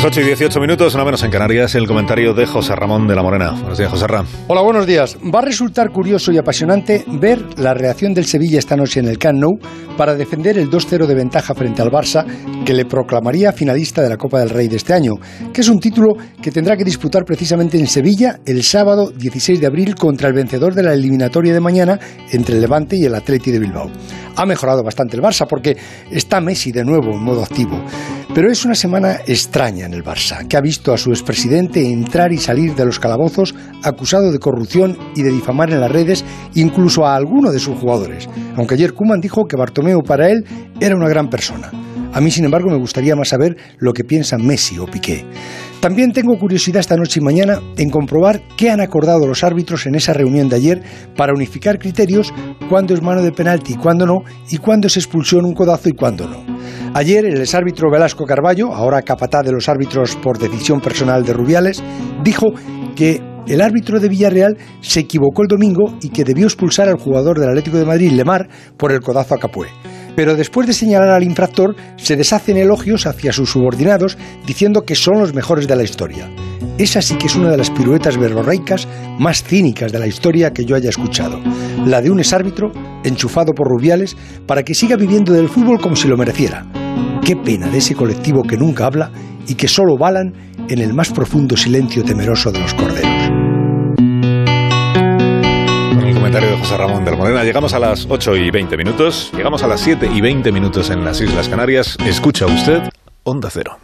Las 8 y 18 minutos, no menos en Canarias, el comentario de José Ramón de la Morena. Buenos días, José Ramón. Hola, buenos días. Va a resultar curioso y apasionante ver la reacción del Sevilla esta noche en el Camp Nou para defender el 2-0 de ventaja frente al Barça que le proclamaría finalista de la Copa del Rey de este año, que es un título que tendrá que disputar precisamente en Sevilla el sábado 16 de abril contra el vencedor de la eliminatoria de mañana entre el Levante y el Atleti de Bilbao. Ha mejorado bastante el Barça porque está Messi de nuevo en modo activo. Pero es una semana extraña el Barça, que ha visto a su expresidente entrar y salir de los calabozos acusado de corrupción y de difamar en las redes incluso a alguno de sus jugadores, aunque ayer Kuman dijo que Bartomeu para él era una gran persona. A mí, sin embargo, me gustaría más saber lo que piensan Messi o Piqué. También tengo curiosidad esta noche y mañana en comprobar qué han acordado los árbitros en esa reunión de ayer para unificar criterios cuándo es mano de penalti y cuándo no, y cuándo es expulsión un codazo y cuándo no. Ayer el exárbitro Velasco Carballo, ahora capataz de los árbitros por decisión personal de Rubiales, dijo que el árbitro de Villarreal se equivocó el domingo y que debió expulsar al jugador del Atlético de Madrid, Lemar, por el codazo a Capué pero después de señalar al infractor se deshacen elogios hacia sus subordinados diciendo que son los mejores de la historia. Esa sí que es una de las piruetas verborreicas más cínicas de la historia que yo haya escuchado. La de un exárbitro enchufado por Rubiales para que siga viviendo del fútbol como si lo mereciera. Qué pena de ese colectivo que nunca habla y que solo balan en el más profundo silencio temeroso de los corderos. comentario de José Ramón del Morena. Llegamos a las 8 y 20 minutos. Llegamos a las 7 y 20 minutos en las Islas Canarias. Escucha usted Onda Cero.